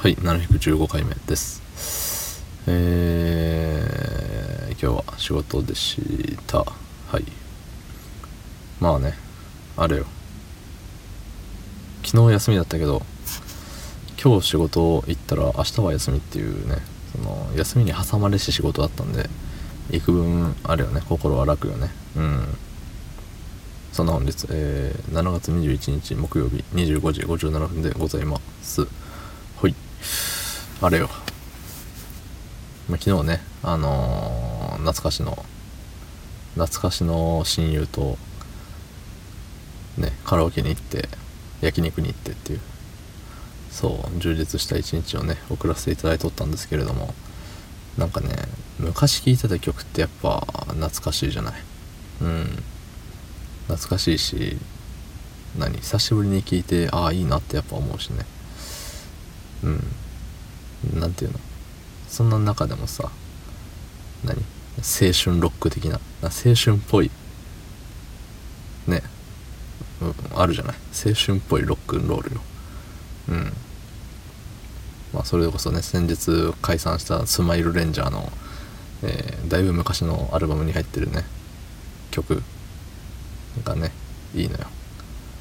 はい715回目です。えー、今日は仕事でした。はい。まあねあれよ。昨日休みだったけど今日仕事行ったら明日は休みっていうねその休みに挟まれし仕事だったんで幾分あれよね心は楽よね。うん。そんな本日、えー、7月21日木曜日25時57分でございます。あれよ、ま、昨日ねあのー、懐かしの懐かしの親友とねカラオケに行って焼肉に行ってっていう。そう充実した一日をね送らせていただいとったんですけれどもなんかね昔聴いてた曲ってやっぱ懐かしいじゃない。うん。懐かしいし何？久しぶりに聴いてああいいなってやっぱ思うしね。うん。何ていうの？そんな中でもさ何？青春ロック的な？青春っぽい。ね、うん、あるじゃない？青春っぽいロックンロールよ。うん。まあそれこそね先日解散したスマイルレンジャーの、えー、だいぶ昔のアルバムに入ってるね曲がねいいのよ、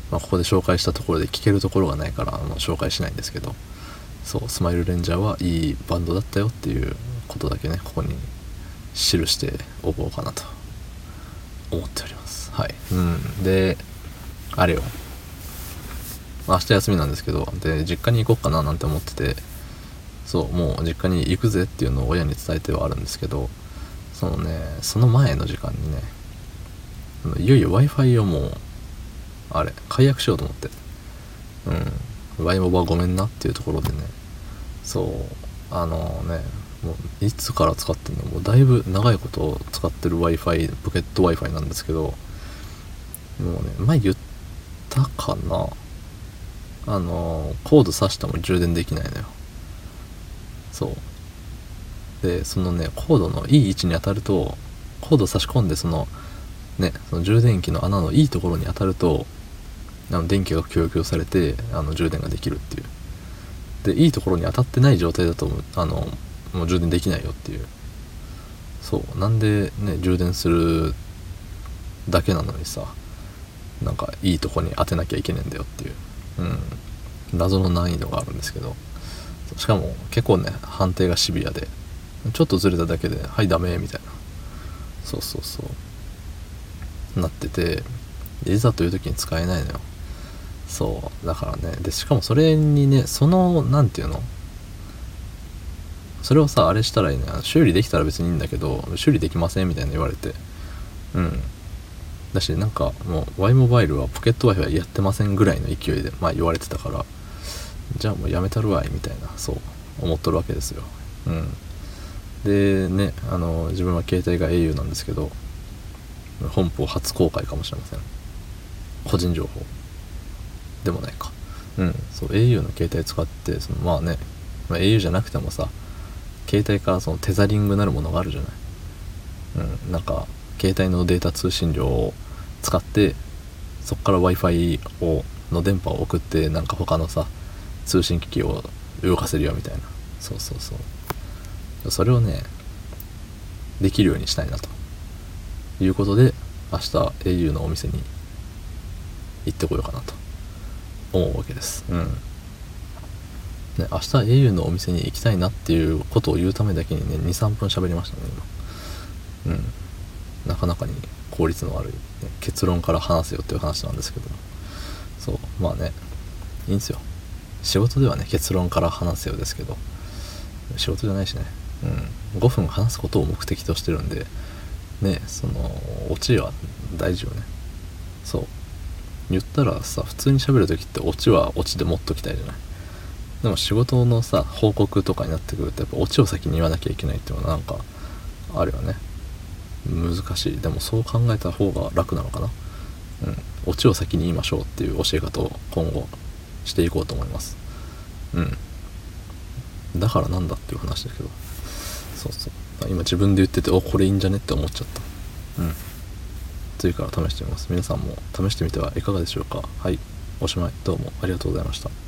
まあ、ここで紹介したところで聴けるところがないからあの紹介しないんですけど。そうスマイルレンジャーはいいバンドだったよっていうことだけねここに記しておこうかなと思っております。はい。うん。であれよ。明日休みなんですけどで実家に行こうかななんて思っててそうもう実家に行くぜっていうのを親に伝えてはあるんですけどそのねその前の時間にねいよいよ w i f i をもうあれ解約しようと思って。うん。Y モバごめんなっていうところでね。そう。あのねもういつから使ってんの？もうだいぶ長いこと使ってる w i f i ポケット w i f i なんですけど。もうね前言ったかな？あのコード挿しても充電できないのよ。そう。でそのねコードのいい位置に当たるとコード差し込んでそのねその充電器の穴のいいところに当たるとあの電気が供給されてあの充電ができるっていう。でいいところに当たってない状態だとあのもう充電できないよっていう。そう。なんでね充電するだけなのにさなんかいいとこに当てなきゃいけねえんだよっていう、うん、謎の難易度があるんですけど。しかも結構ね判定がシビアで。ちょっとずれただけで「はいダメ」みたいな。そうそうそう。なってて。いざという時に使えないのよ。そうだからね。でしかもそれにねその何て言うの？それをさあれしたらいいね。修理できたら別にいいんだけど修理できませんみたいな言われて。うん。だしなんかもう Y モバイルはポケット Wi-Fi やってませんぐらいの勢いでまあ言われてたからじゃあもうやめたるわいみたいなそう思っとるわけですよ。うん。でねあの自分は携帯が au なんですけど本邦初公開かもしれません。個人情報。でもないか。うん。そう au の携帯使ってそのまあね、まあ、au じゃなくてもさ携帯からそのテザリングなるものがあるじゃない。うん。なんか携帯のデータ通信量を使ってそっから w i f i をの電波を送ってなんか他のさ通信機器を動かせるよみたいな。そうそうそう。それをねできるようにしたいなと。いうことで明日 au のお店に行ってこようかなと。思うわけです。うん。ね明日 au のお店に行きたいなっていうことを言うためだけにね23分喋りましたね今。うん。なかなかに効率の悪い、ね、結論から話せよっていう話なんですけど。そう。まあねいいんですよ。仕事ではね結論から話せよですけど。仕事じゃないしね。うん。5分話すことを目的としてるんでねそのオチは大事よね言ったらさ普通に喋る時ってオチはオチで持っときたいじゃない？でも仕事のさ報告とかになってくるとやっぱオチを先に言わなきゃいけないっていうのはなんかあるよね。難しい。でもそう考えた方が楽なのかな？うん。オチを先に言いましょうっていう教え方を今後していこうと思います。うん。だからなんだっていう話だけど。そうそう。今自分で言ってておこれいいんじゃね？って思っちゃった。うん。次から試してみます。皆さんも試してみてはいかがでしょうか。はい。おしまい。どうもありがとうございました。